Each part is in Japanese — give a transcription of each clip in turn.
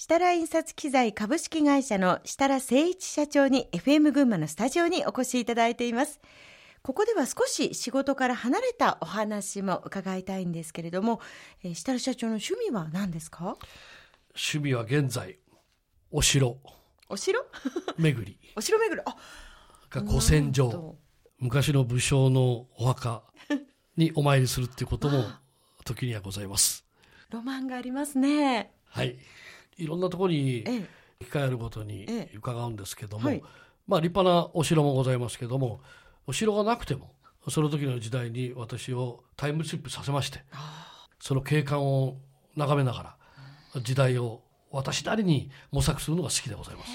設楽印刷機材株式会社の設楽誠一社長に FM 群馬のスタジオにお越しいただいています。ここでは少し仕事から離れたお話も伺いたいんですけれども、えー、設楽社長の趣味は何ですか？趣味は現在、お城。お城？巡り。お城巡り。あ古戦場。昔の武将のお墓にお参りするっていうことも 時にはございます。ロマンがありますね。はい。いろんなところに機会あるごとに伺うんですけども、まあ立派なお城もございますけどもお城がなくてもその時の時代に私をタイムスリップさせましてその景観を眺めながら時代を私なりに模索するのが好きでございます。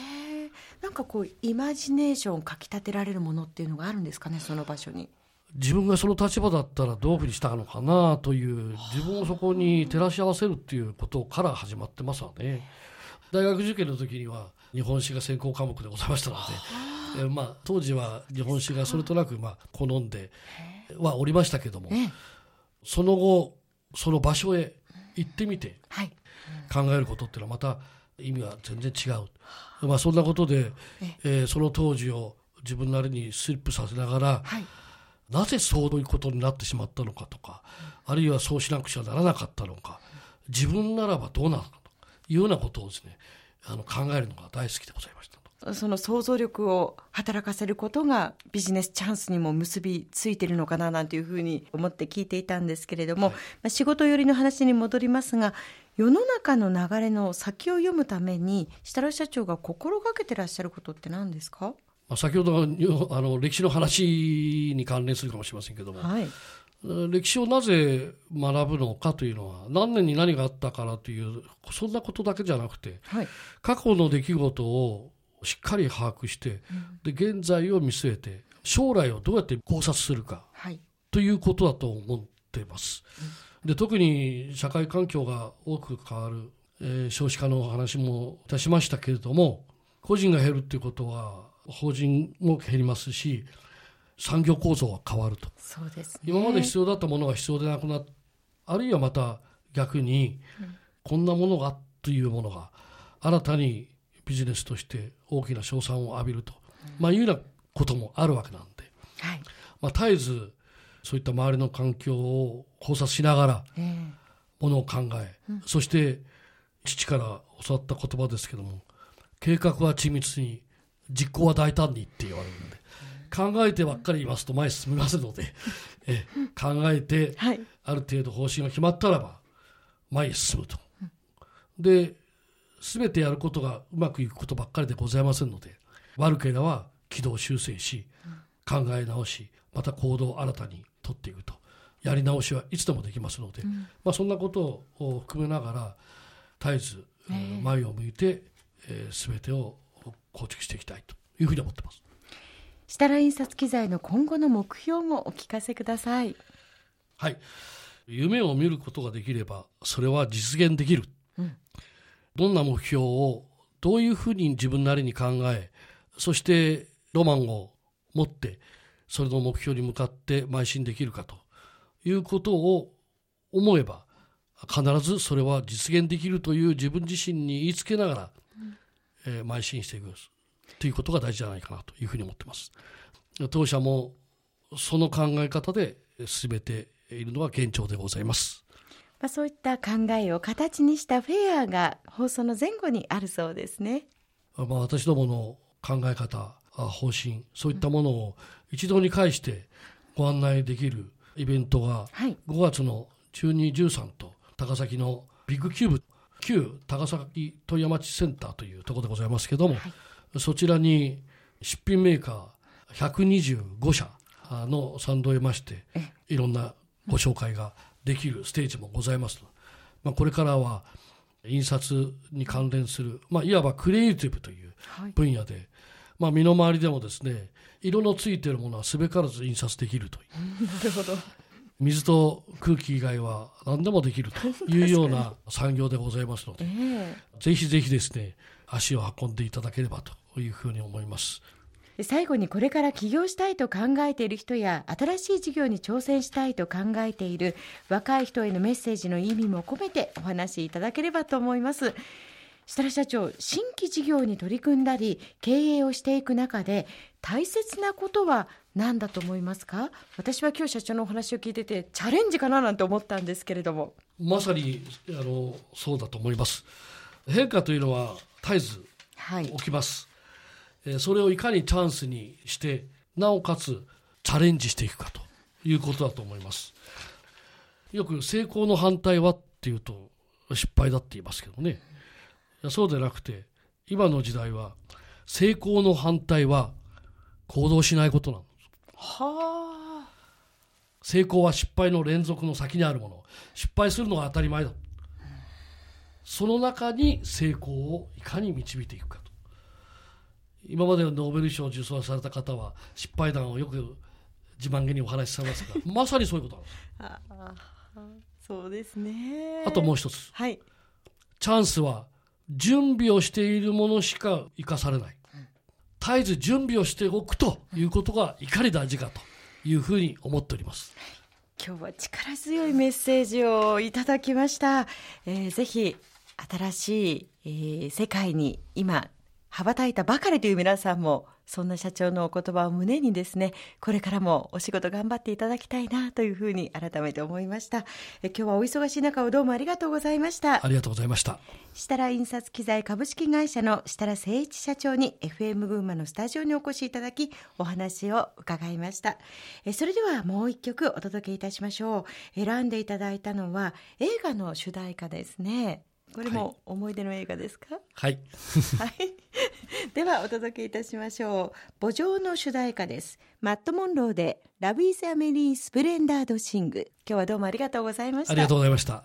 なんかこうイマジネーションかきたてられるものっていうのがあるんですかねその場所に。自分がその立場だったらどういうふうにしたのかなという自分をそこに照らし合わせるっていうことから始まってますわね。大学受験の時には日本史が専攻科目でございましたので、えまあ、当時は日本史がそれとなくまあ好んではおりましたけども、その後その場所へ行ってみて考えることっていうのはまた意味は全然違う、まあ、そんなことで、えー、その当時を自分なりにスリップさせながら、はいなぜそういうことになってしまったのかとか、あるいはそうしなくちゃならなかったのか、自分ならばどうなのかというようなことをですね、あの考えるのが大好きでございました。その想像力を働かせることがビジネスチャンスにも結びついているのかななんていうふうに思って聞いていたんですけれども、はい、まあ、仕事寄りの話に戻りますが世の中の流れの先を読むために設楽社長が心がけてらっしゃることって何ですか？先ほどあの歴史の話に関連するかもしれませんけども、はい、歴史をなぜ学ぶのかというのは何年に何があったからというそんなことだけじゃなくて、はい、過去の出来事をしっかり把握して、うん、で現在を見据えて将来をどうやって考察するか、はい、ということだと思っています。うん、で特に社会環境が大きく変わる、えー、少子化の話もいたしましたけれども個人が減るということは法人も減りますし産業構造は変わると。そうです、ね、今まで必要だったものが必要でなくなあるいはまた逆に、こんなものがというものが新たにビジネスとして大きな賞賛を浴びると、まあ、いうようなこともあるわけなんで、はい。まあ、絶えずそういった周りの環境を考察しながらものを考え、うん、そして父から教わった言葉ですけども計画は緻密に実行は大胆にって言われるんで、考えてばっかり言いますと前進みませんので、え考えて、ある程度方針が決まったらば、前へ進むと。で、すべてやることがうまくいくことばっかりでございませんので、悪ければ軌道修正し、考え直し、また行動を新たに取っていくと。やり直しはいつでもできますので、うん、まあ、そんなことを含めながら絶えず前を向いて、えー、全てを構築していきたいというふうに思ってます。設楽印刷機材の今後の目標もお聞かせください。はい。夢を見ることができれば、それは実現できる。うん、どんな目標をどういうふうに自分なりに考え、そしてロマンを持って、それの目標に向かって邁進できるかということを思えば、必ずそれは実現できるという自分自身に言いつけながら、えー、邁進していくということが大事じゃないかなというふうに思ってます。当社もその考え方で進めているのは現状でございます。まあ、そういった考えを形にしたフェアが放送の前後にあるそうですね。まあ、私どもの考え方、方針、そういったものを一堂に会してご案内できるイベントが5月の12、13と高崎のビッグキューブ旧高崎問屋町センターというところでございますけども、はい、そちらに出品メーカー125社の賛同を得ましていろんなご紹介ができるステージもございます、まあ、これからは印刷に関連する、まあ、いわばクリエイティブという分野で、はい、まあ、身の回りでもですね色のついているものはすべからず印刷できるという。なるほど水と空気以外は何でもできるというような産業でございますので、えー、ぜひぜひですね足を運んでいただければというふうに思います。最後にこれから起業したいと考えている人や新しい事業に挑戦したいと考えている若い人へのメッセージの意味も込めてお話しいただければと思います。設楽社長新規事業に取り組んだり経営をしていく中で大切なことは何だと思いますか？私は今日社長のお話を聞いててチャレンジかななんて思ったんですけれども。まさにあのそうだと思います。変化というのは絶えず起きます、はい、それをいかにチャンスにしてなおかつチャレンジしていくかということだと思います。よく成功の反対はっていうと失敗だって言いますけどね。そうでなくて今の時代は成功の反対は行動しないことなんですはあ。成功は失敗の連続の先にあるもの。失敗するのが当たり前だ。その中に成功をいかに導いていくかと。今までのノーベル賞を受賞された方は失敗談をよく自慢げにお話しされますが まさにそういうことなんです。あ。そうですね。あともう一つ、はい、チャンスは準備をしているものしか生かされない、絶えず準備をしておくということがいかに大事かというふうに思っております。今日は力強いメッセージをいただきました。えー、ぜひ新しい、えー、世界に今羽ばたいたばかりという皆さんもそんな社長のお言葉を胸にですねこれからもお仕事頑張っていただきたいなというふうに改めて思いました。え今日はお忙しい中をどうもありがとうございました。ありがとうございました。設楽印刷機材株式会社の設楽誠一社長に FM 群馬のスタジオにお越しいただきお話を伺いました。えそれではもう一曲お届けいたしましょう。選んでいただいたのは映画の主題歌ですねこれも思い出の映画ですか？はい、はい、ではお届けいたしましょう。墓場の主題歌です。マット・モンローでラブ・イズ・アメリー・スプレンダード・シング。今日はどうもありがとうございました。ありがとうございました